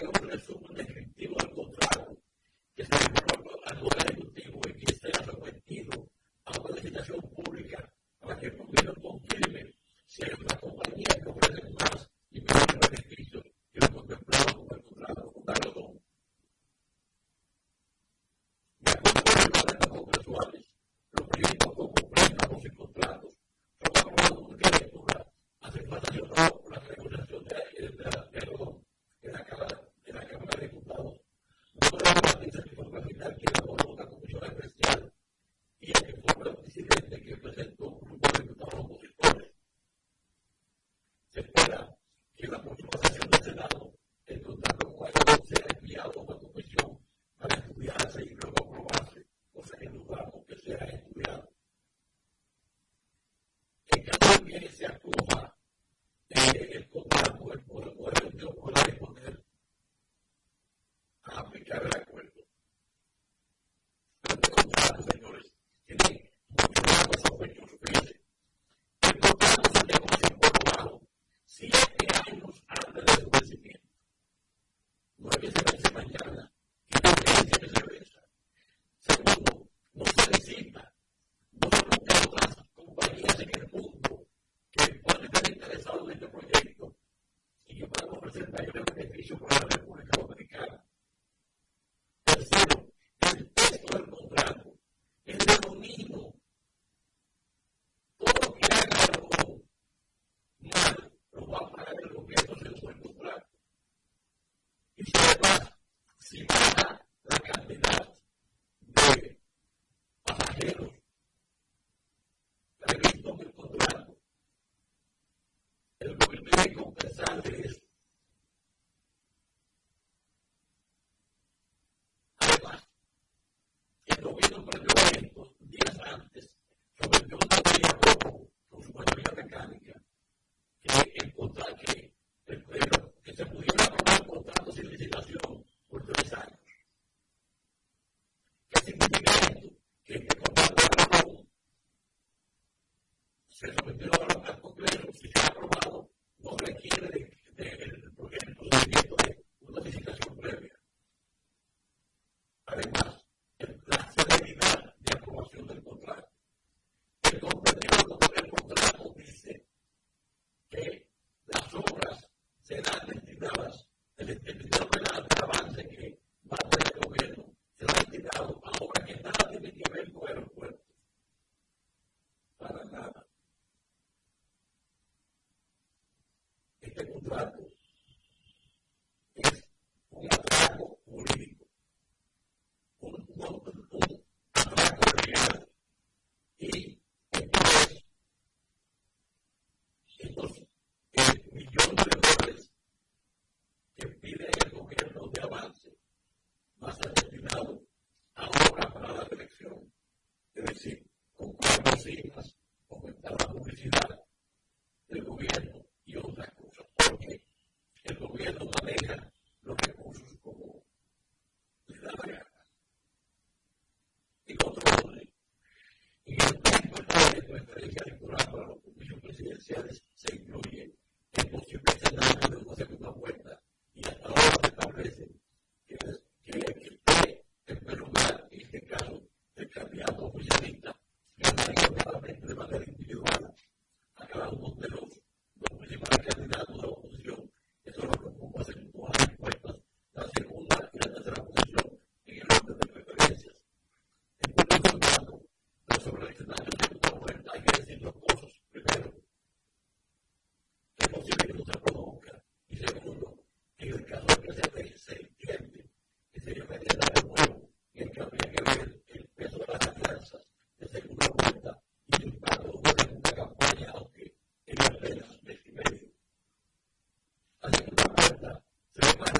Thank you. Que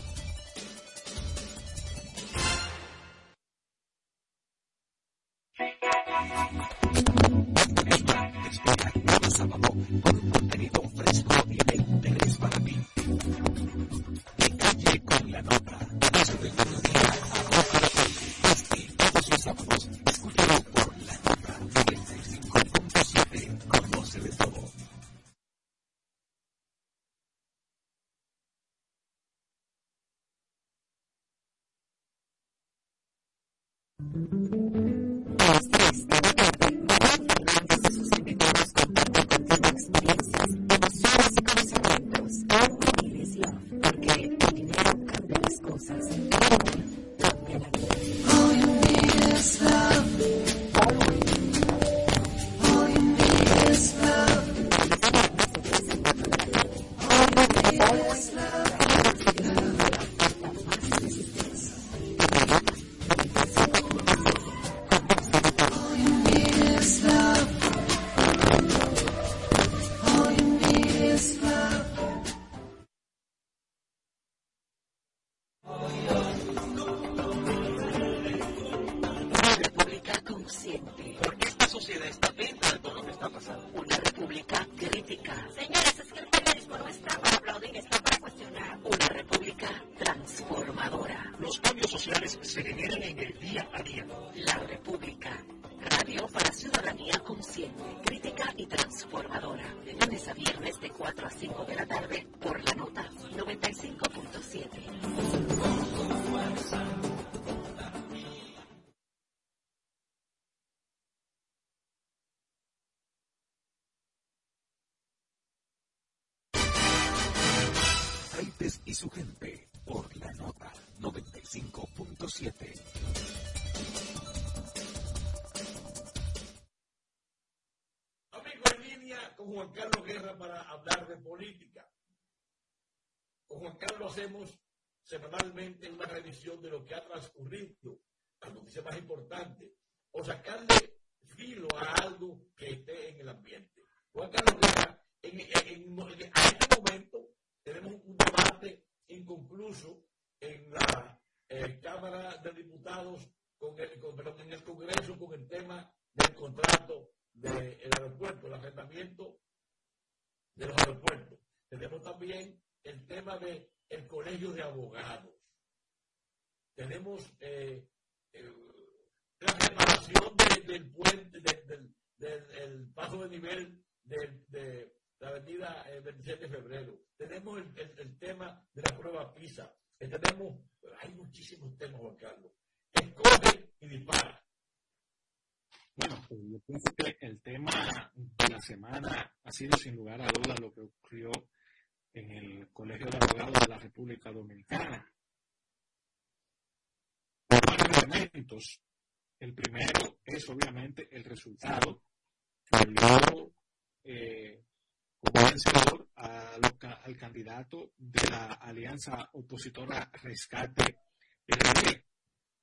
hacemos semanalmente una revisión de lo que ha transcurrido sin lugar a dudas lo que ocurrió en el Colegio de Abogados de la República Dominicana. Por varios elementos. El primero es obviamente el resultado que dio eh, como vencedor a lo, al candidato de la alianza opositora Rescate RD.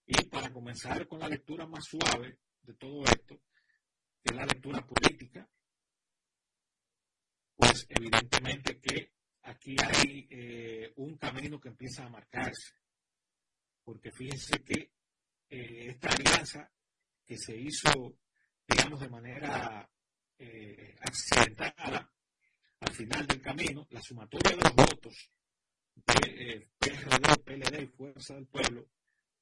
Y para comenzar con la lectura más suave de todo esto, que es la lectura política, pues evidentemente que aquí hay eh, un camino que empieza a marcarse. Porque fíjense que eh, esta alianza que se hizo, digamos, de manera eh, accidentada, al final del camino, la sumatoria de los votos de PRD, PLD y Fuerza del Pueblo,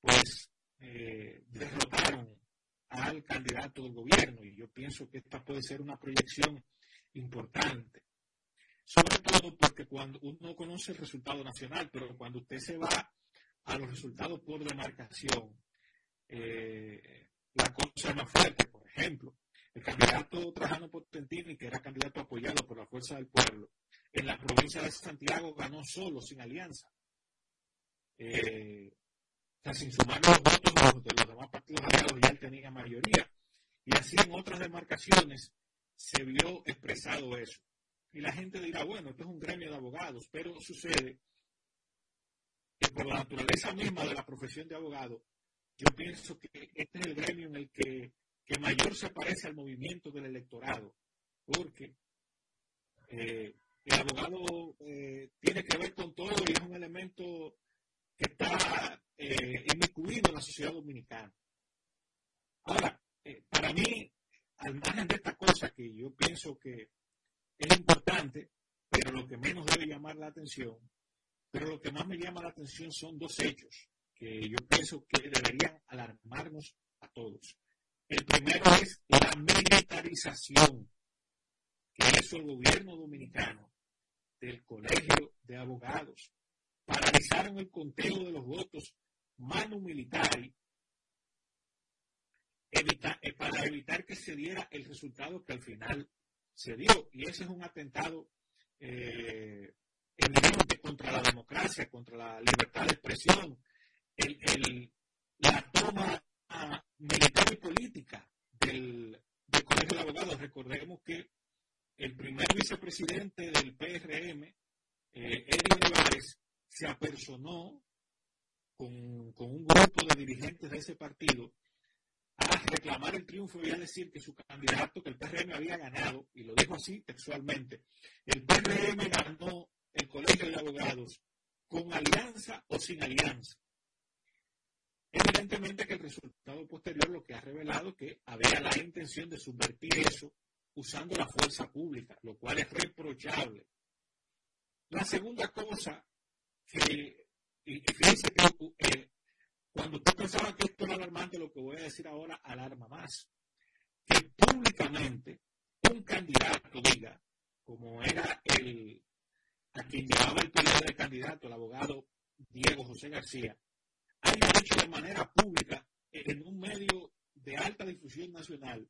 pues derrotaron al candidato del gobierno y yo pienso que esta puede ser una proyección importante. Sobre todo porque cuando uno conoce el resultado nacional, pero cuando usted se va a los resultados por demarcación, eh, la cosa es más fuerte. Por ejemplo, el candidato Trajano Potentini, que era candidato apoyado por la Fuerza del Pueblo, en la provincia de Santiago ganó solo, sin alianza. Eh, sin sumar los votos de los demás partidos aliados, ya él tenía mayoría. Y así en otras demarcaciones se vio expresado eso. Y la gente dirá, bueno, esto es un gremio de abogados, pero sucede que por la naturaleza misma de la profesión de abogado, yo pienso que este es el gremio en el que, mayor se parece al movimiento del electorado, porque eh, el abogado eh, tiene que ver con todo y es un elemento que está eh, inmiscuido en la sociedad dominicana. Ahora, eh, para mí, al margen de esta cosa que yo pienso que es importante, pero lo que menos debe llamar la atención, pero lo que más me llama la atención son dos hechos que yo pienso que deberían alarmarnos a todos. El primero es la militarización que hizo el gobierno dominicano del Colegio de Abogados paralizaron el conteo de los votos manu militari eh, para evitar que se diera el resultado que al final se dio. Y ese es un atentado eh, evidente contra la democracia, contra la libertad de expresión, la toma militar y política del, Colegio de Abogados. Recordemos que el primer vicepresidente del PRM, eh, Olivares, se apersonó con, un grupo de dirigentes de ese partido reclamar el triunfo y a decir que su candidato, que el PRM había ganado, y lo dijo así textualmente, el PRM ganó el Colegio de Abogados con alianza o sin alianza. Evidentemente que el resultado posterior lo que ha revelado que había la intención de subvertir eso usando la fuerza pública, lo cual es reprochable. La segunda cosa que, y, fíjense que eh, cuando usted pensaba que esto era alarmante, lo que voy a decir ahora alarma más. Que públicamente un candidato diga, como era el, a quien llevaba el periodo de candidato, el abogado Diego José García, haya dicho de manera pública en un medio de alta difusión nacional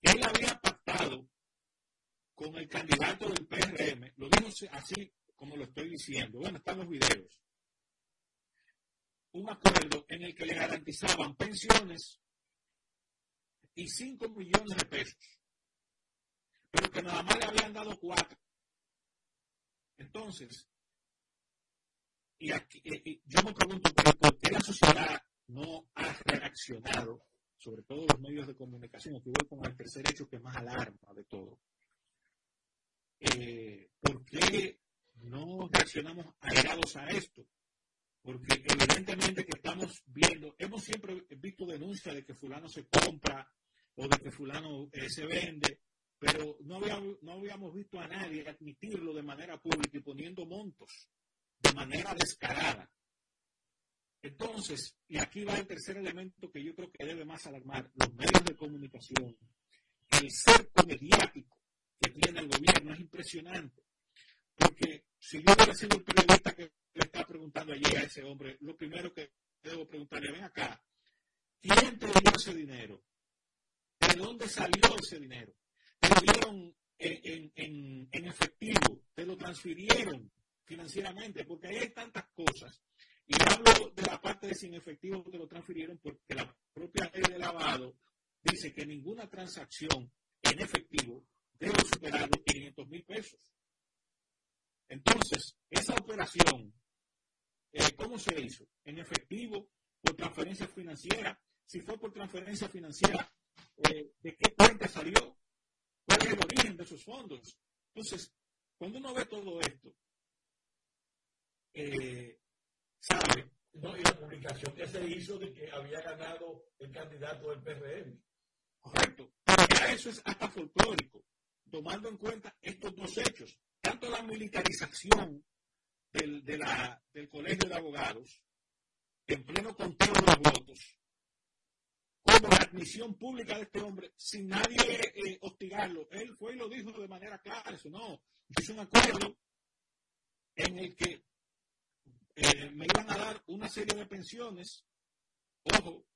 que él había pactado con el candidato del PRM, lo dijo así como lo estoy diciendo. Bueno, están los videos. Un acuerdo en el que le garantizaban pensiones y 5 millones de pesos, pero que nada más le habían dado 4. Entonces, y, aquí, yo me pregunto, ¿por qué la sociedad no ha reaccionado, sobre todo los medios de comunicación? Aquí voy con el tercer hecho que más alarma de todo. Eh, ¿Por qué no reaccionamos airados a esto, porque evidentemente que estamos viendo, hemos siempre visto denuncias de que fulano se compra o de que fulano eh, se vende, pero no habíamos, no habíamos visto a nadie admitirlo de manera pública y poniendo montos de manera descarada. Entonces, y aquí va el tercer elemento que yo creo que debe más alarmar, los medios de comunicación. El cerco mediático que tiene el gobierno es impresionante. Porque si yo hubiera sido el periodista que le estaba preguntando allí a ese hombre, lo primero que debo preguntarle, ven acá, ¿quién te dio ese dinero? ¿De dónde salió ese dinero? ¿Te lo dieron en, efectivo? ¿Te lo transfirieron financieramente? Porque hay tantas cosas Y hablo de la parte de sin efectivo que lo transfirieron porque la propia ley de lavado dice que ninguna transacción en efectivo debe superar los 500 mil pesos. Entonces, esa operación, eh, ¿cómo se hizo? En efectivo, por transferencia financiera. Si fue por transferencia financiera, eh, ¿de qué cuenta salió? ¿Cuál es el origen de esos fondos? Entonces, cuando uno ve todo esto, eh, sabe. No, y la publicación que se hizo de que había ganado el candidato del PRM. Correcto. Eso es hasta folclórico, tomando en cuenta estos dos hechos, tanto la militarización del, de la, del colegio de abogados, en pleno conteo de los votos, como la admisión pública de este hombre, sin nadie eh, hostigarlo. Él fue y lo dijo de manera clara, eso no, hizo un acuerdo en el que eh, me iban a dar una serie de pensiones. Ojo,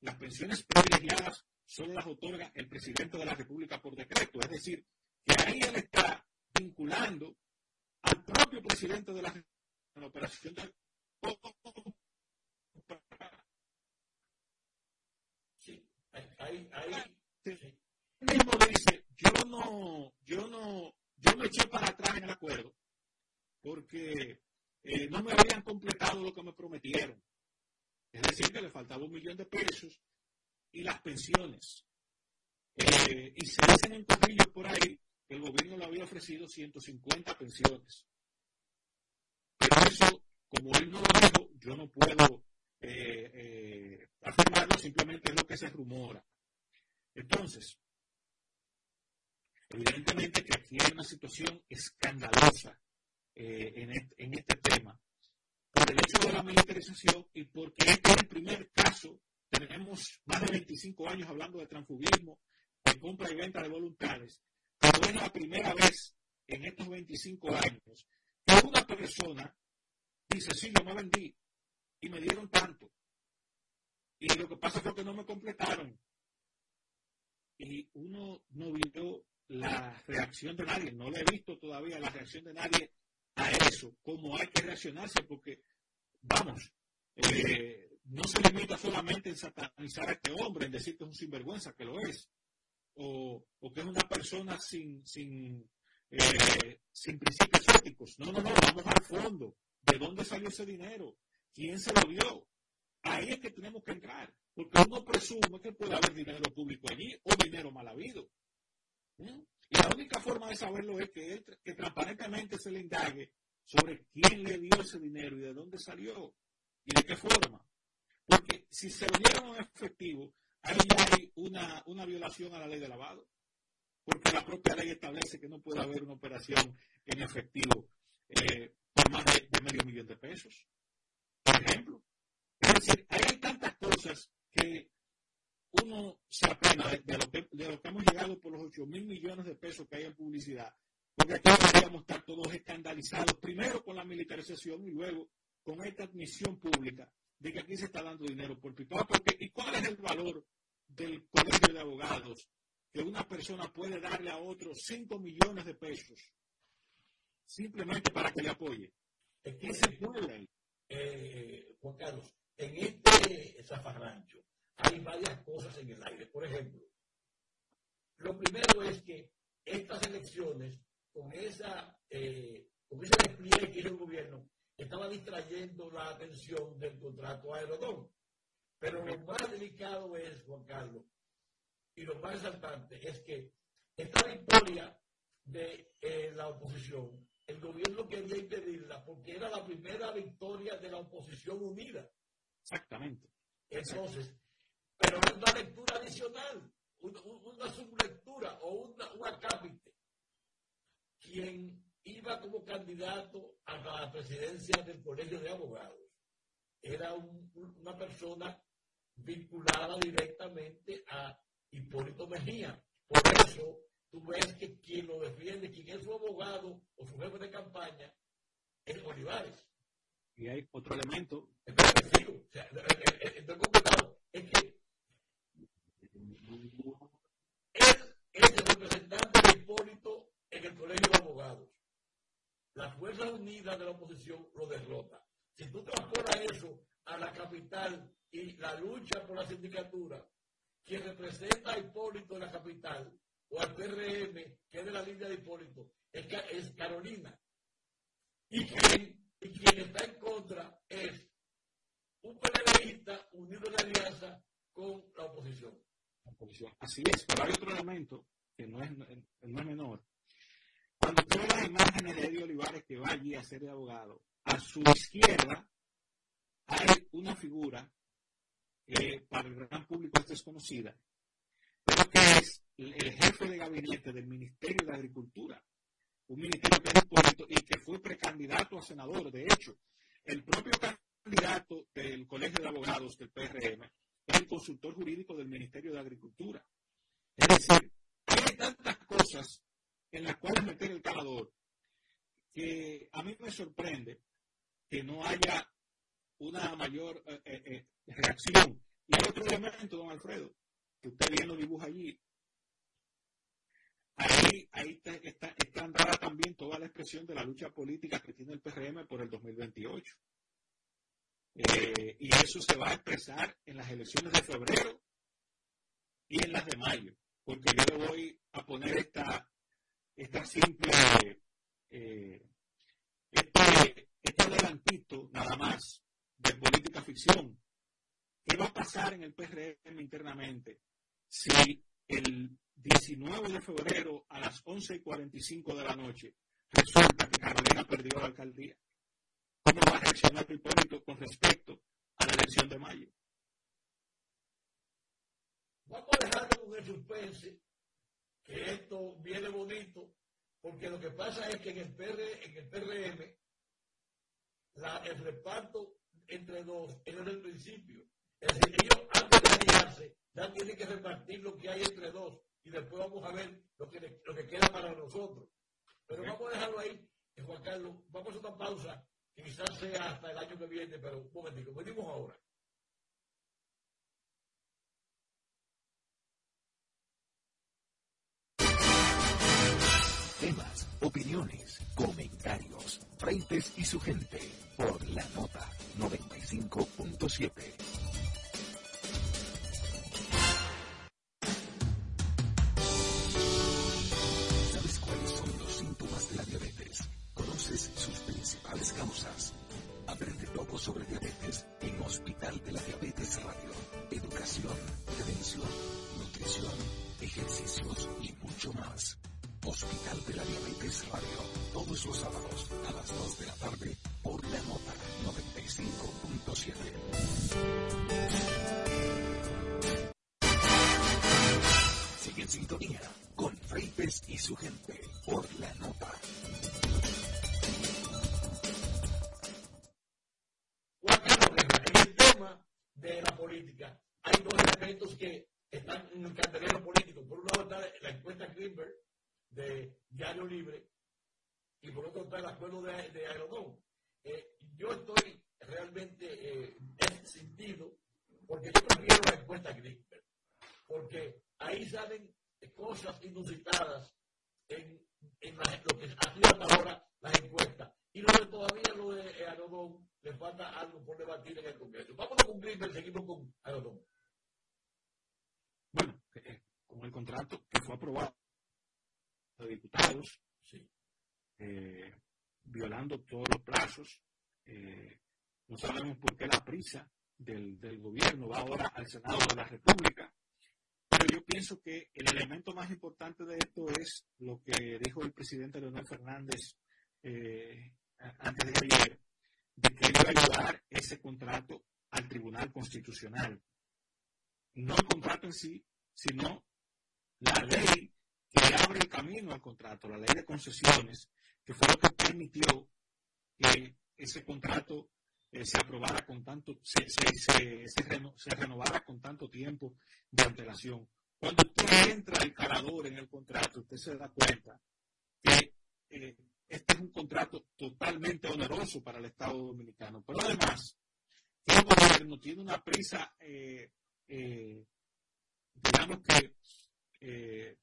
las pensiones privilegiadas solo las otorga el presidente de la República por decreto. Es decir, que ahí él está vinculando al propio presidente de la, la operación de Sí, ahí, ahí. Sí. Él mismo dice, yo no, yo no, yo me eché para atrás en el acuerdo porque eh, no me habían completado lo que me prometieron. Es decir, que le faltaba un millón de pesos y las pensiones. Eh, y se dicen en corrillos por ahí el gobierno le había ofrecido 150 pensiones. Pero eso, como él no lo dijo, yo no puedo eh, eh, afirmarlo, simplemente es lo que se rumora. Entonces, evidentemente que aquí hay una situación escandalosa eh, en, este, en, este, tema, por el hecho de la militarización y porque este es el primer caso, tenemos más de 25 años hablando de transfugismo, de compra y venta de voluntades, es la primera vez en estos 25 años que una persona dice, sí, yo me vendí y me dieron tanto. Y lo que pasa fue que no me completaron. Y uno no vio la reacción de nadie, no le he visto todavía la reacción de nadie a eso, cómo hay que reaccionarse, porque, vamos, eh, no se limita solamente en satanizar a este hombre, en decir que es un sinvergüenza, que lo es, o, o que es una persona sin, sin, eh, sin principios éticos. No, no, no, vamos al fondo. ¿De dónde salió ese dinero? ¿Quién se lo dio? Ahí es que tenemos que entrar, porque uno presume que puede haber dinero público allí o dinero mal habido. ¿Mm? Y la única forma de saberlo es que, que transparentemente se le indague sobre quién le dio ese dinero y de dónde salió y de qué forma. Porque si se lo dieron en efectivo, ahí hay una, una violación a la ley de lavado. Porque la propia ley establece que no puede haber una operación en efectivo eh, por más de, de medio millón de pesos. Por ejemplo. Es decir, ahí hay tantas cosas que uno se apena de, lo que, de, lo que, hemos llegado por los 8 mil millones de pesos que hay en publicidad, porque aquí deberíamos estar todos escandalizados, primero con la militarización y luego con esta admisión pública de que aquí se está dando dinero por pipa. Porque, ¿Y cuál es el valor del colegio de abogados que una persona puede darle a otro 5 millones de pesos simplemente para que le apoye? ¿Qué se puede? Eh, Juan Carlos, en este zafarrancho, hay varias cosas en el aire. Por ejemplo, lo primero es que estas elecciones, con esa eh, con ese despliegue que hizo el gobierno, estaba distrayendo la atención del contrato aerodón. Pero lo más delicado es, Juan Carlos, y lo más resaltante es que esta victoria de eh, la oposición, el gobierno quería impedirla porque era la primera victoria de la oposición unida. Exactamente. Entonces, pero es una lectura adicional, una, una sublectura o una, un acápite. Quien iba como candidato a la presidencia del Colegio de Abogados era un, una persona vinculada directamente a Hipólito Mejía. Por eso tú ves que quien lo defiende, quien es su abogado o su jefe de campaña, es Olivares. Y hay otro elemento. Entonces, o sea, estoy completado. Es que él es el representante de Hipólito en el Colegio de Abogados. Las Fuerzas Unidas de la oposición lo derrota. Si tú transportas eso a la capital y la lucha por la sindicatura, quien representa a Hipólito en la capital, o al PRM, que es de la línea de Hipólito, es, Carolina. Y quien, y quien está en contra es un PLDista unido en alianza con la oposición. Así es, pero hay otro elemento que no es, no es menor. Cuando usted las imágenes de Eddie Olivares que va allí a ser abogado, a su izquierda hay una figura que para el gran público es desconocida, pero que es el jefe de gabinete del Ministerio de Agricultura, un ministerio que es Hipólito y que fue precandidato a senador. De hecho, el propio candidato del Colegio de Abogados del PRM es el consultor jurídico del Ministerio de Agricultura. Es decir, hay tantas cosas en las cuales meter el calador que a mí me sorprende que no haya una mayor eh, eh, eh, reacción. Y hay otro elemento, don Alfredo, que usted bien lo dibuja allí. Ahí, ahí está, está, está también toda la expresión de la lucha política que tiene el PRM por el 2028. y eso se va a expresar en las elecciones de febrero y en las de mayo, porque yo le voy a poner esta, esta simple, eh, este, este adelantito nada más de política ficción. ¿Qué va a pasar en el PRM internamente si el 19 de febrero a las 11 y 45 de la noche resulta que Carolina perdió la alcaldía? ¿Cómo va a reaccionar Hipólito con respecto a la elección de mayo? Vamos a dejarlo con el suspense, que esto viene bonito, porque lo que pasa es que en el, PR, en el PRM la, el reparto entre dos es el principio. Es decir, ellos antes de aliarse ya tienen que repartir lo que hay entre dos y después vamos a ver lo que, lo que queda para nosotros. Pero vamos a dejarlo ahí, eh, Juan Carlos. Vamos a una pausa que quizás sea hasta el año que viene, pero un momentito, venimos ahora. Opiniones, comentarios, frentes y su gente por la nota 95.7. al Senado de la República. Pero yo pienso que el elemento más importante de esto es lo que dijo el presidente Leonel Fernández eh, antes de ayer, de que iba a llevar ese contrato al Tribunal Constitucional. No el contrato en sí, sino la ley que abre el camino al contrato, la ley de concesiones, que fue lo que permitió que ese contrato eh, se aprobara con tanto, se, se, se, renovara con tanto tiempo de antelación. Cuando usted entra el calador en el contrato, usted se da cuenta que eh, este es un contrato totalmente oneroso para el Estado Dominicano. Pero además, el gobierno tiene una prisa, eh, eh digamos que eh,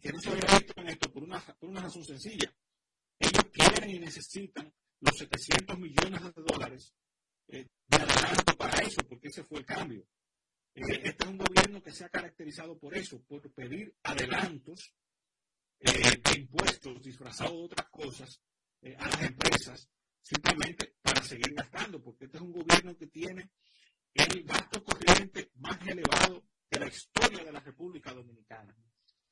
que no se había visto en esto por una, por una razón sencilla. Ellos quieren y necesitan los 700 millones de dólares eh, de adelanto para eso, porque ese fue el cambio. Eh, este es un gobierno que se ha caracterizado por eso, por pedir adelantos eh, de impuestos disfrazados de otras cosas a las empresas, simplemente para seguir gastando, porque este es un gobierno que tiene el gasto corriente más elevado de la historia de la República Dominicana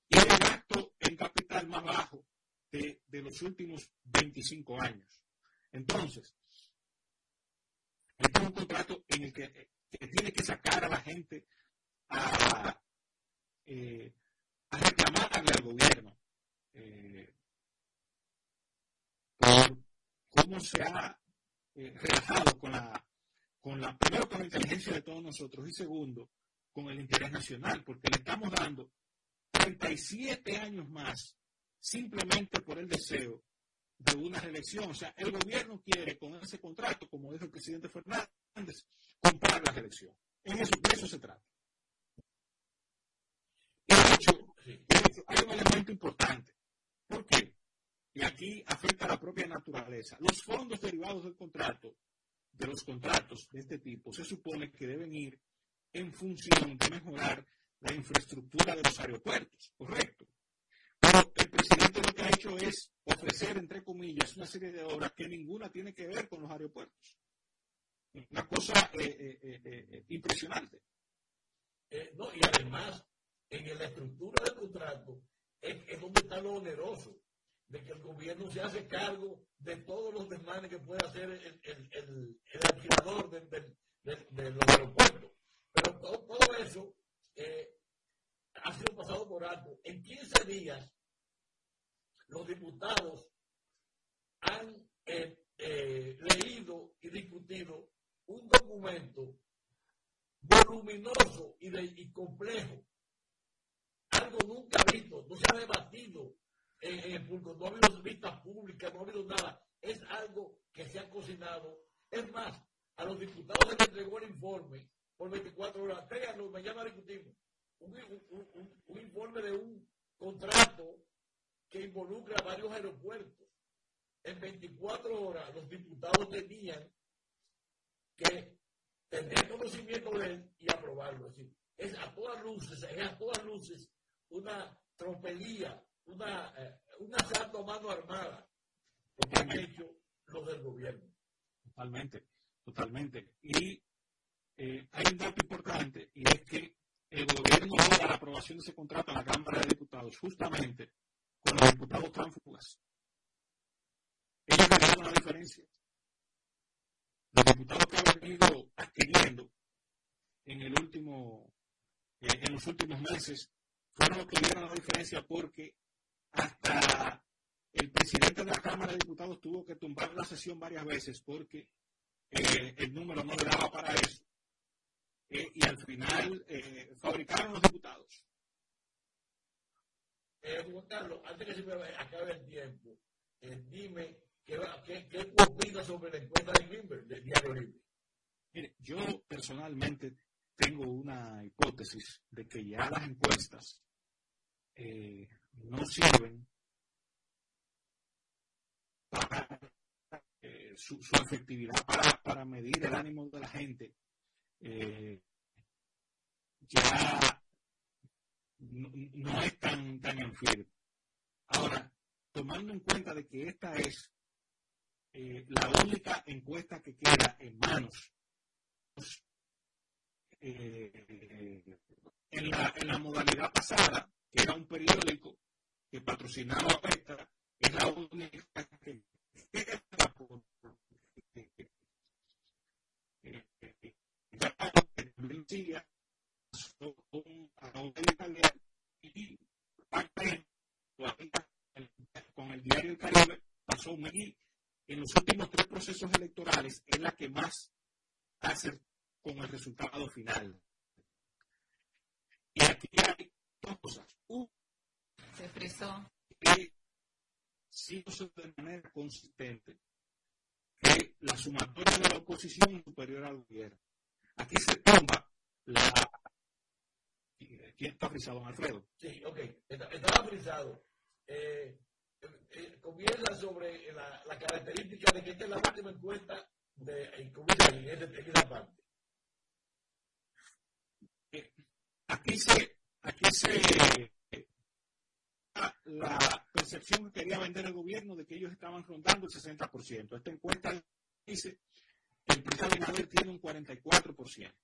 y el gasto en capital más bajo de, de los últimos 25 años. Entonces, este es un contrato en el que, tiene que sacar a la gente a, eh, a reclamarle al gobierno eh, por cómo se ha eh, relajado con la, con la, primero con la inteligencia de todos nosotros y segundo, con el interés nacional, porque le estamos dando 37 años más simplemente por el deseo de una reelección. O sea, el gobierno quiere con ese contrato, como dijo el presidente Fernández, comprar la reelección. En eso, de eso se trata. Y de hecho, hay un elemento importante. ¿Por qué? Y aquí afecta a la propia naturaleza. Los fondos derivados del contrato, de los contratos de este tipo, se supone que deben ir en función de mejorar la infraestructura de los aeropuertos, ¿correcto? Presidente lo que ha hecho es ofrecer, entre comillas, una serie de obras que ninguna tiene que ver con los aeropuertos. Una cosa eh, eh, eh, impresionante. no, y además, en la estructura del contrato es, donde está lo oneroso, de que el gobierno se hace cargo de todos los desmanes que puede hacer el, el, alquilador de, los aeropuertos. Pero todo, eso ha sido pasado por alto. En 15 días los diputados han eh, eh, leído y discutido un documento voluminoso y, complejo, algo nunca visto, no se ha debatido en, el público, no ha habido vistas públicas, no ha habido nada, es algo que se ha cocinado. Es más, a los diputados se les entregó el informe por 24 horas, tráiganlo, mañana discutimos, un, un informe de un contrato que involucra varios aeropuertos. En 24 horas los diputados tenían que tener conocimiento de él y aprobarlo. Es, es a todas luces, es a todas luces una tropelía, una, eh, un asalto a mano armada, lo que han hecho los del gobierno. Totalmente, totalmente. Y eh, hay un dato importante, y es que el gobierno a la aprobación de ese contrato a la Cámara de Diputados justamente con los diputados tránsfugas. Ellos ganaron la diferencia. Los diputados que han venido adquiriendo en el último, eh, en los últimos meses fueron los que dieron la diferencia porque hasta el presidente de la Cámara de Diputados tuvo que tumbar la sesión varias veces porque eh, el número no le daba para eso. Eh, y al final fabricaron los. Eh, Juan Carlos, antes que se me acabe el tiempo, eh, dime qué, qué, qué opinas sobre la encuesta de Greenberg, del Diario Libre. Mire, yo personalmente tengo una hipótesis de que ya las encuestas eh, no sirven para eh, su, su, efectividad para, para, medir el ánimo de la gente. Eh, ya no, es tan, tan infiel. Ahora, tomando en cuenta de que esta es eh, la única encuesta que queda en manos eh, en, la, modalidad pasada, que era un periódico que patrocinaba esta, es la única que queda por, eh, eh, italiano y con el diario El Caribe pasó un y en los últimos tres procesos electorales es la que más hace con el resultado final. Y aquí hay dos cosas. Uno, se expresó que sí de manera consistente que la sumatoria de la oposición superior al gobierno. Aquí se toma la ¿Quién está frisado, Alfredo? Sí, ok. Estaba frisado. Eh, eh, comienza sobre la, la, característica de que esta es la última encuesta de, en, esa parte. Aquí se, aquí se la percepción que quería vender el gobierno de que ellos estaban rondando el 60%. Esta encuesta dice que el presidente Abinader tiene un 44%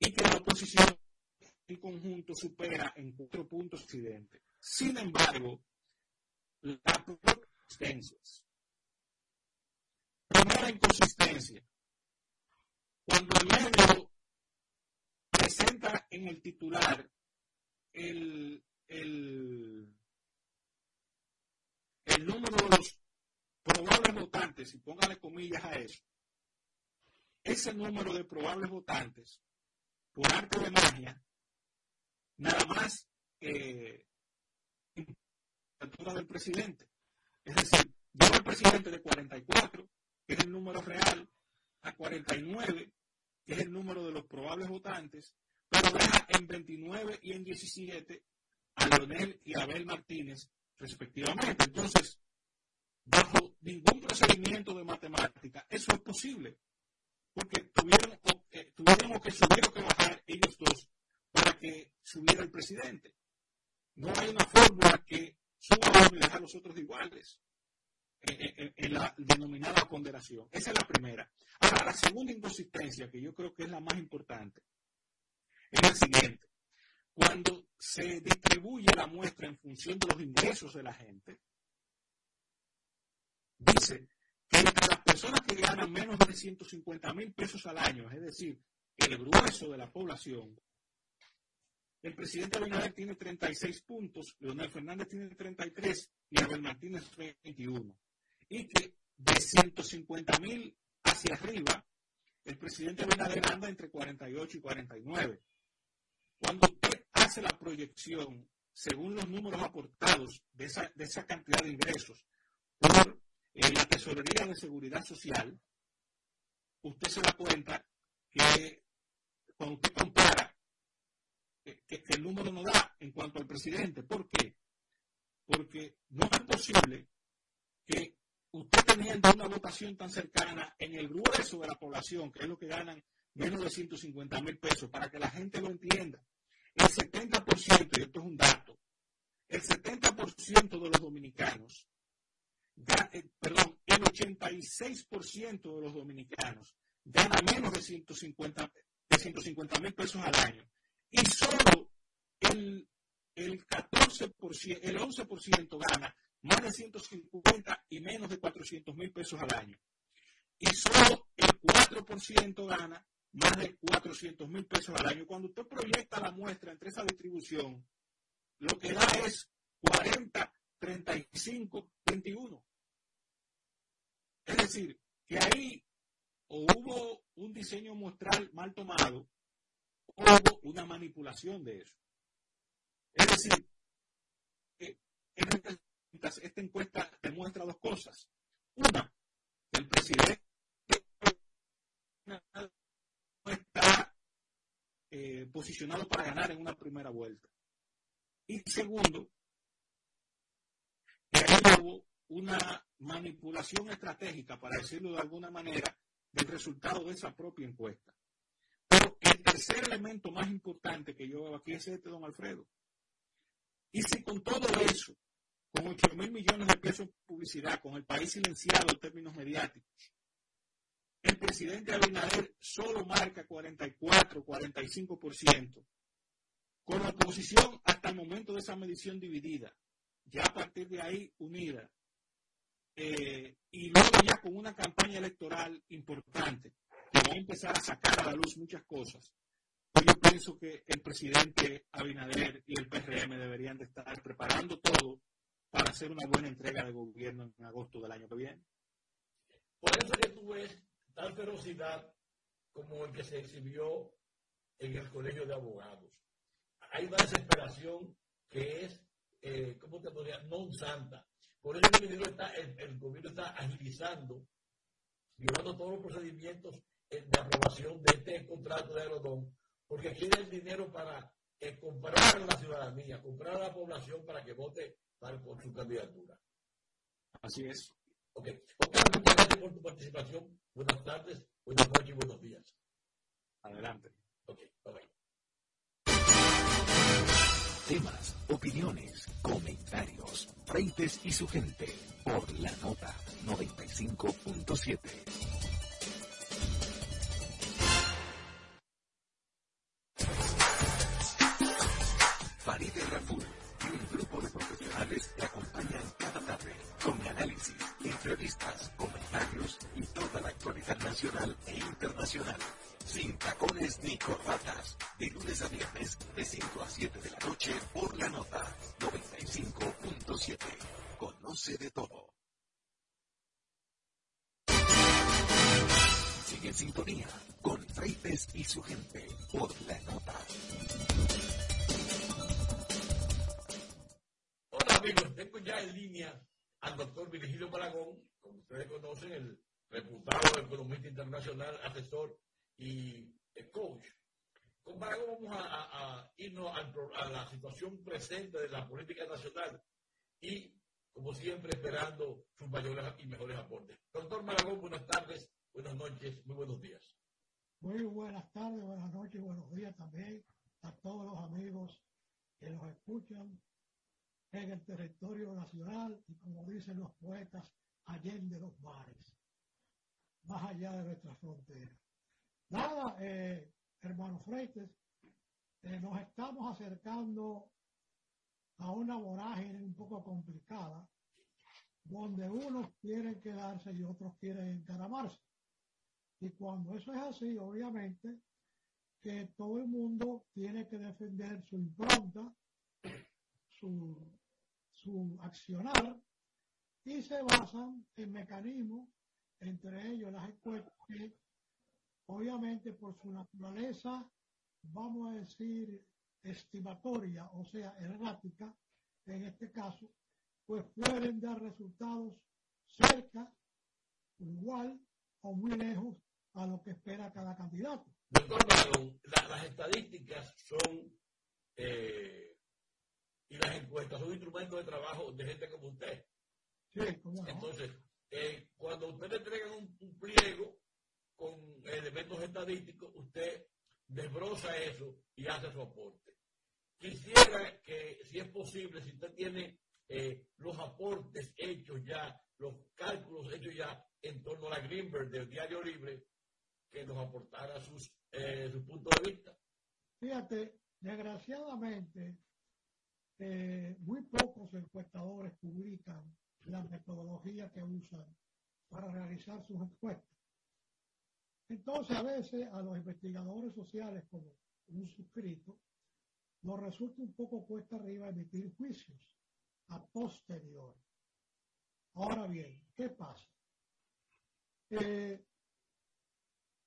y que la oposición en conjunto supera en cuatro puntos Occidente. Sin embargo, la inconsistencias. Primera inconsistencia. Cuando el medio presenta en el titular el, el, el número de los probables votantes, y póngale comillas a eso, ese número de probables votantes, por arte de magia, nada más eh, del presidente. Es decir, lleva el presidente de 44, que es el número real, a 49, que es el número de los probables votantes, pero deja en 29 y en 17 a Leonel y Abel Martínez, respectivamente. Entonces, bajo ningún procedimiento de matemática, eso es posible, porque tuvieron, eh, tuvieron que subir o que bajar ellos dos que subiera el presidente. No hay una fórmula que suba uno y deja a los otros iguales en, en, la denominada ponderación. Esa es la primera. Ahora, la segunda inconsistencia, que yo creo que es la más importante, es la siguiente. Cuando se distribuye la muestra en función de los ingresos de la gente, dice que entre las personas que ganan menos de 150 mil pesos al año, es decir, el grueso de la población, el presidente Abinader tiene 36 puntos, Leonel Fernández tiene 33 y Abel Martínez 21. Y que de 150 mil hacia arriba, el presidente Abinader anda entre 48 y 49. Cuando usted hace la proyección, según los números aportados de esa, de esa cantidad de ingresos por eh, la Tesorería de Seguridad Social, usted se da cuenta que cuando usted compara que, el número no da en cuanto al presidente. ¿Por qué? Porque no es posible que usted teniendo una votación tan cercana en el grueso de la población, que es lo que ganan menos de 150 mil pesos, para que la gente lo entienda, el 70%, y esto es un dato, el 70% de los dominicanos, eh, perdón, el 86% de los dominicanos gana menos de 150 de mil pesos al año y solo el, el 14%, el 11% gana más de 150 y menos de 400 mil pesos al año. Y solo el 4% gana más de 400 mil pesos al año. Cuando usted proyecta la muestra entre esa distribución, lo que da es 40, 35, 21. Es decir, que ahí o hubo un diseño muestral mal tomado hubo una manipulación de eso. Es decir, esta encuesta demuestra dos cosas. Una, que el presidente no está eh, posicionado para ganar en una primera vuelta. Y segundo, que hubo una manipulación estratégica, para decirlo de alguna manera, del resultado de esa propia encuesta el tercer elemento más importante que yo veo aquí es este, don Alfredo. Y si con todo eso, con 8 mil millones de pesos en publicidad, con el país silenciado en términos mediáticos, el presidente Abinader solo marca 44, 45%, con la oposición hasta el momento de esa medición dividida, ya a partir de ahí unida, eh, y luego ya con una campaña electoral importante, que va a empezar a sacar a la luz muchas cosas. Yo pienso que el presidente Abinader y el PRM deberían de estar preparando todo para hacer una buena entrega de gobierno en agosto del año que viene. Por eso que tú ves tal ferocidad como el que se exhibió en el Colegio de Abogados. Hay una desesperación que es, eh, ¿cómo te podría? Non santa. Por eso el está, el gobierno está agilizando, violando todos los procedimientos de aprobación de este contrato de Aerodón, porque quiere el dinero para eh, comprar a la ciudadanía, comprar a la población para que vote para, por su candidatura. Así es. Ok. Oscar, muchas gracias por tu participación. Buenas tardes, buenas noches y buenos días. Adelante. Ok, bye bye. Temas, opiniones, comentarios, Freites y su gente por la nota 95.7. entrevistas, comentarios y toda la actualidad nacional e internacional. Sin tacones ni corbatas. De lunes a viernes, de 5 a 7 de la noche, por la nota 95.7. Conoce de todo. Sigue en sintonía con Freites y su gente por la nota. Hola amigos, tengo ya en línea al doctor Virgilio Malagón, como ustedes conocen, el reputado economista internacional, asesor y el coach. Con Malagón vamos a, a- a irnos al a la situación presente de la política nacional y, como siempre, esperando sus mayores y mejores aportes. Doctor Malagón, buenas tardes, buenas noches, muy buenos días. Muy buenas tardes, buenas noches buenos días también a todos los amigos que nos escuchan en el territorio nacional y como dicen los poetas, allende los mares, más allá de nuestras fronteras. Nada, eh, hermano eh, nos estamos acercando a una vorágine un poco complicada, donde unos quieren quedarse y otros quieren encaramarse. Y cuando eso es así, obviamente, que todo el mundo tiene que defender su impronta, su, su accionar, y se basan en mecanismos, entre ellos las encuestas, que obviamente por su naturaleza, vamos a decir, estimatoria, o sea, errática, en este caso, pues pueden dar resultados cerca, igual o muy lejos a lo que espera cada candidato. Doctor Malagón, la- las estadísticas son eh, y las encuestas son instrumentos de trabajo de gente como usted. Sí, cómo no. Entonces, eh, cuando usted le entregan un, un pliego con elementos estadísticos, usted desbroza eso y hace su aporte. Quisiera que, si es posible, si usted tiene eh, los aportes hechos ya, los cálculos hechos ya en torno a la Greenberg del Diario Libre, que nos aportara sus, eh, su punto de vista. Fíjate, desgraciadamente, eh, muy pocos encuestadores publican la metodología que usan para realizar sus encuestas. Entonces, a veces a los investigadores sociales, como un suscrito, nos resulta un poco cuesta arriba emitir juicios a posteriori. Ahora bien, ¿qué pasa? Eh,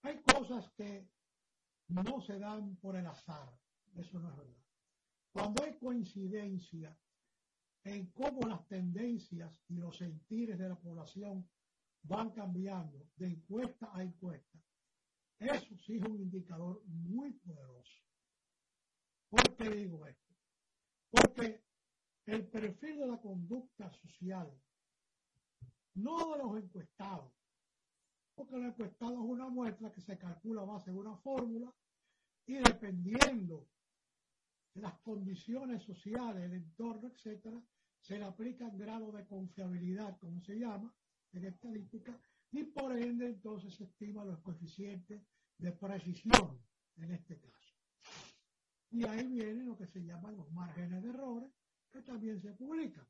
hay cosas que no se dan por el azar, eso no es verdad. Cuando hay coincidencia en cómo las tendencias y los sentires de la población van cambiando de encuesta a encuesta, eso sí es un indicador muy poderoso. ¿Por qué digo esto? Porque el perfil de la conducta social, no de los encuestados, porque el encuestado es una muestra que se calcula a base de una fórmula y dependiendo de las condiciones sociales, el entorno, etcétera, se le aplican grados de confiabilidad, como se llama en estadística, y por ende entonces se estima los coeficientes de precisión en este caso. Y ahí vienen lo que se llaman los márgenes de errores, que también se publican.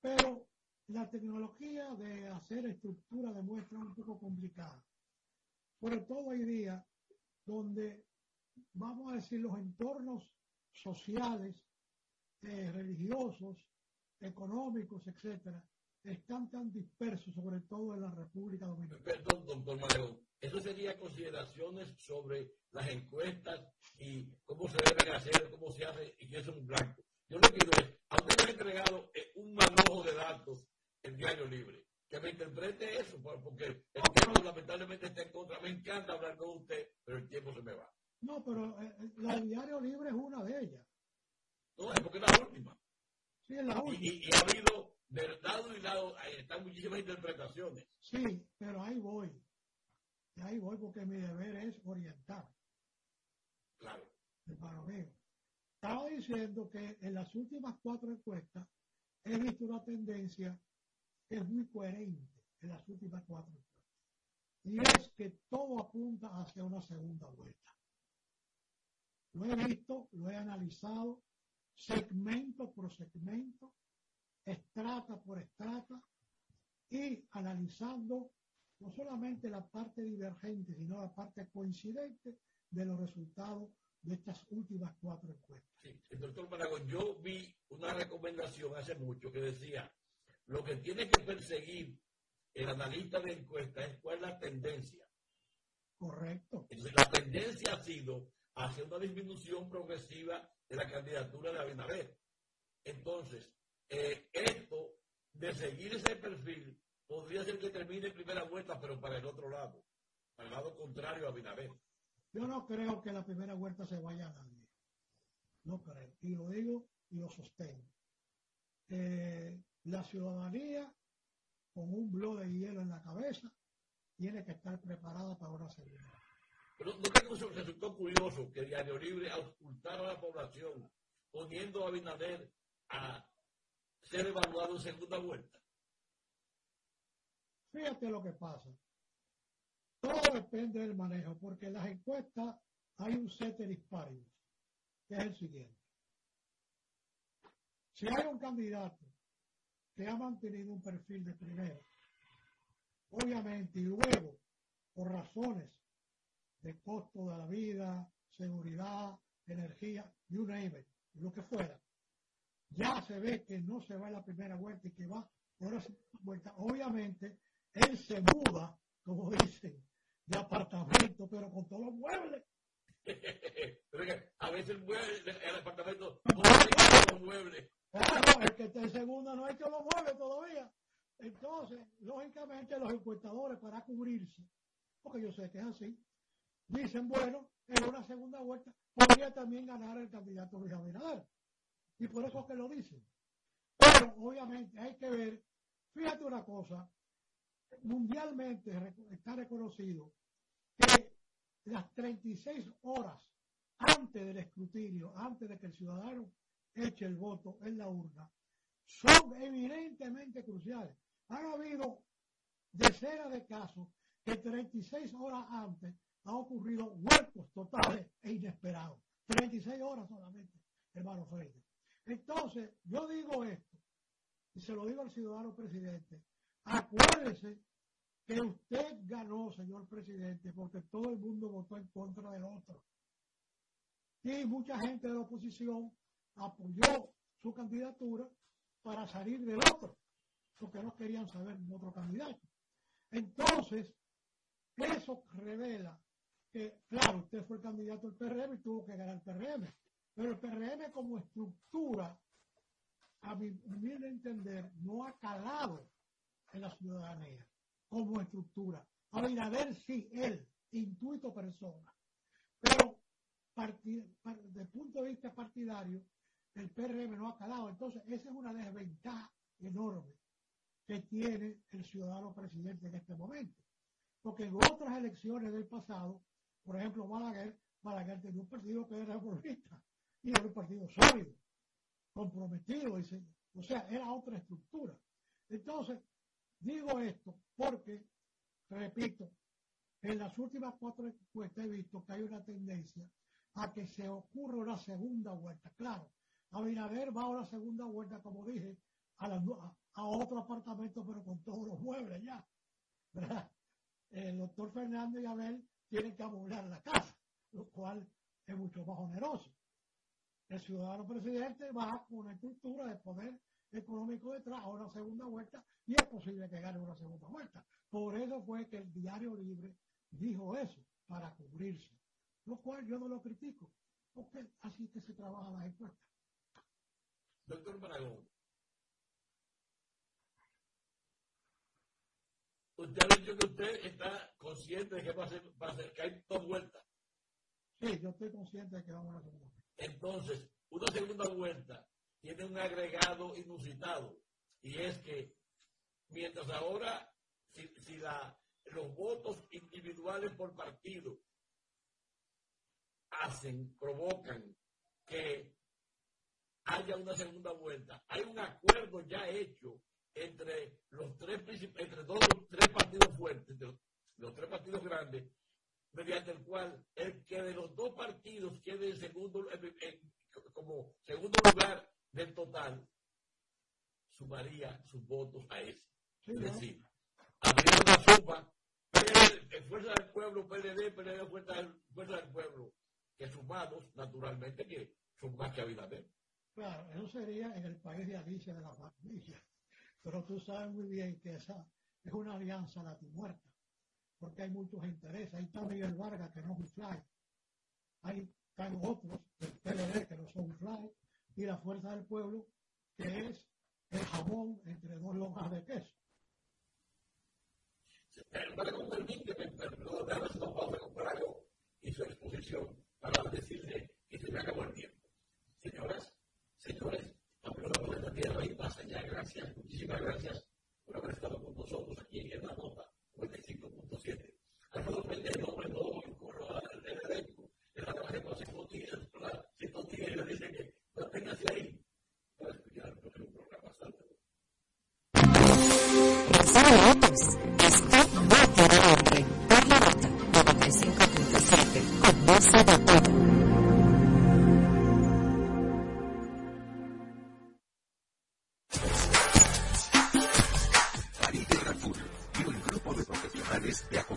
Pero la tecnología de hacer estructura de muestra es un poco complicada. Sobre todo hoy día, donde, vamos a decir, los entornos sociales, eh, religiosos, económicos, etcétera, están tan dispersos, sobre todo en la República Dominicana. Perdón, doctor Malegón. Eso sería consideraciones sobre las encuestas y cómo se deben hacer, cómo se hace y que es un blanco. Yo lo quiero es, a usted me ha entregado eh, un manojo de datos en Diario Libre. Que me interprete eso, por- porque el tiempo lamentablemente está en contra. Me encanta hablar con usted, pero el tiempo se me va. No, pero eh, eh, la de diario libre es una de ella. No, es porque es la última. Sí, es la última. y- y ha habido de lado y lado, ahí están muchísimas interpretaciones. Sí, pero ahí voy. Y ahí voy porque mi deber es orientar, Claro. hermano mío. Estaba diciendo que en las últimas cuatro encuestas he visto una tendencia que es muy coherente en las últimas cuatro encuestas. Y es que todo apunta hacia una segunda vuelta. Lo he visto, lo he analizado, segmento por segmento, estrata por estrata, y analizando no solamente la parte divergente, sino la parte coincidente de los resultados de estas últimas cuatro encuestas. Sí, el doctor Maragón, yo vi una recomendación hace mucho que decía, lo que tiene que perseguir el analista de encuesta es cuál es la tendencia. Correcto. Entonces, la tendencia ha sido hacia una disminución progresiva de la candidatura de Abinader. Entonces, eh, esto de seguir ese perfil podría ser que termine primera vuelta, pero para el otro lado, para el lado contrario a Abinader. Yo no creo que la primera vuelta se vaya a nadie. No creo. Y lo digo y lo sostengo. Eh, la ciudadanía, con un blog de hielo en la cabeza, tiene que estar preparada para una segunda. Pero ¿no eso resultó curioso que Diario Libre auscultara a la población poniendo a Abinader a ser evaluado en segunda vuelta? Fíjate lo que pasa. Todo depende del manejo, porque en las encuestas hay un ceteris paribus, que es el siguiente. Si hay un candidato que ha mantenido un perfil de primero, obviamente, y luego, por razones de costo de la vida, seguridad, energía, you name it, lo que fuera, ya se ve que no se va en la primera vuelta y que va por la segunda vuelta. Obviamente, él se muda, como dicen, de apartamento, pero con todos los muebles. Es a veces el, mueble, el apartamento no los muebles. Claro, el que está en segunda no hay que lo mueve todavía. Entonces, lógicamente, los encuestadores para cubrirse, porque yo sé que es así, dicen, bueno, en una segunda vuelta podría también ganar el candidato Luis Abinader. Y por eso es que lo dicen. Pero, obviamente, hay que ver, fíjate una cosa, mundialmente está reconocido que las 36 horas antes del escrutinio, antes de que el ciudadano eche el voto en la urna, son evidentemente cruciales. Han habido decenas de casos que 36 horas antes han ocurrido huecos totales e inesperados. 36 horas solamente, hermano Freire. Entonces, yo digo esto, y se lo digo al ciudadano presidente, acuérdese que usted ganó, señor presidente, porque todo el mundo votó en contra del otro. Y mucha gente de la oposición apoyó su candidatura para salir del otro, porque no querían saber otro candidato. Entonces, eso revela que, claro, usted fue el candidato del PRM y tuvo que ganar el PRM, pero el PRM como estructura, a mi humilde entender, no ha calado en la ciudadanía como estructura. Abinader sí, él, intuito persona. Pero desde el punto de vista partidario, el PRM no ha calado. Entonces, esa es una desventaja enorme que tiene el ciudadano presidente en este momento. Porque en otras elecciones del pasado, por ejemplo, Balaguer, Balaguer tenía un partido que era reformista y era un partido sólido, comprometido, y se- o sea, era otra estructura. Entonces, digo esto porque, repito, en las últimas cuatro encuestas he visto que hay una tendencia a que se ocurra una segunda vuelta. Claro, Abinader va a una segunda vuelta, como dije, a, la a- a otro apartamento, pero con todos los muebles ya. El doctor Fernando y Abel tienen que amoblar la casa, lo cual es mucho más oneroso. El ciudadano presidente va con una estructura de poder económico detrás a una segunda vuelta y es posible que gane una segunda vuelta. Por eso fue que el Diario Libre dijo eso, para cubrirse. Lo cual yo no lo critico, porque así que se trabaja las encuestas. Doctor Maragón, usted ha dicho que usted está consciente de que va a ser, va a ser que hay dos vueltas. Sí, yo estoy consciente de que vamos a una segunda vuelta. Entonces, una segunda vuelta tiene un agregado inusitado y es que mientras ahora, si, si la, los votos individuales por partido hacen, provocan que haya una segunda vuelta, hay un acuerdo ya hecho entre los tres entre todos los tres partidos fuertes, los tres partidos grandes, mediante el cual el que de los dos partidos quede en segundo, como segundo lugar del total, sumaría sus votos a ese. es decir, habría una suma, PLD, Fuerza del Pueblo, PLD, PLD, Fuerza del, Fuerza del Pueblo, que sumados, naturalmente, que son más que Abinader. Claro, eso sería en el país de Alicia de la familia. Pero tú sabes muy bien que esa es una alianza muerta porque hay muchos intereses. Ahí está Miguel Vargas, que no es un fly. Ahí están otros del PLD, que no son un fly. Y la Fuerza del Pueblo, que es el jamón entre dos lonjas de queso. y su exposición para decirle que se me acabó el tiempo. Señoras, señores, de. Gracias, muchísimas gracias por con la nota 95.7. Alfredo Pendejo, bueno, Por la nota 95.7, con voz de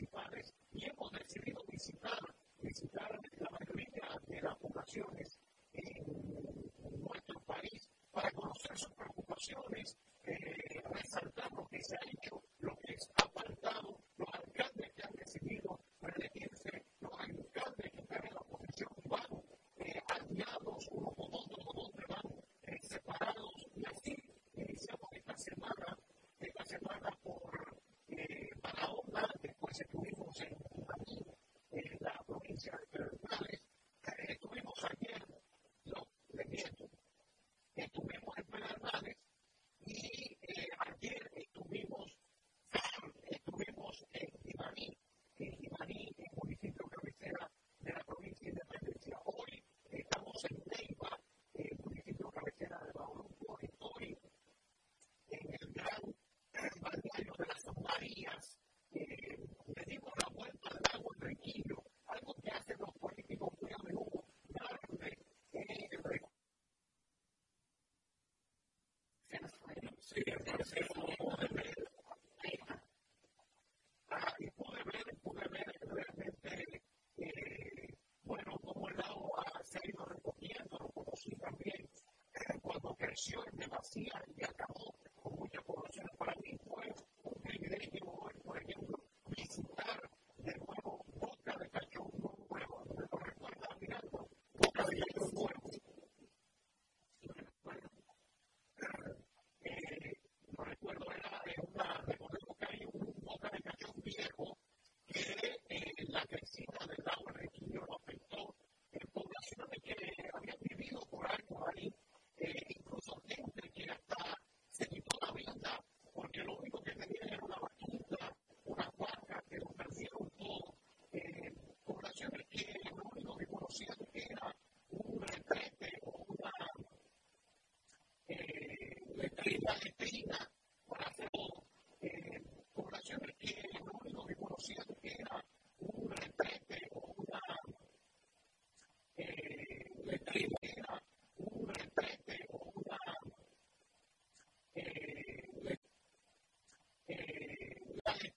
It's CI letrina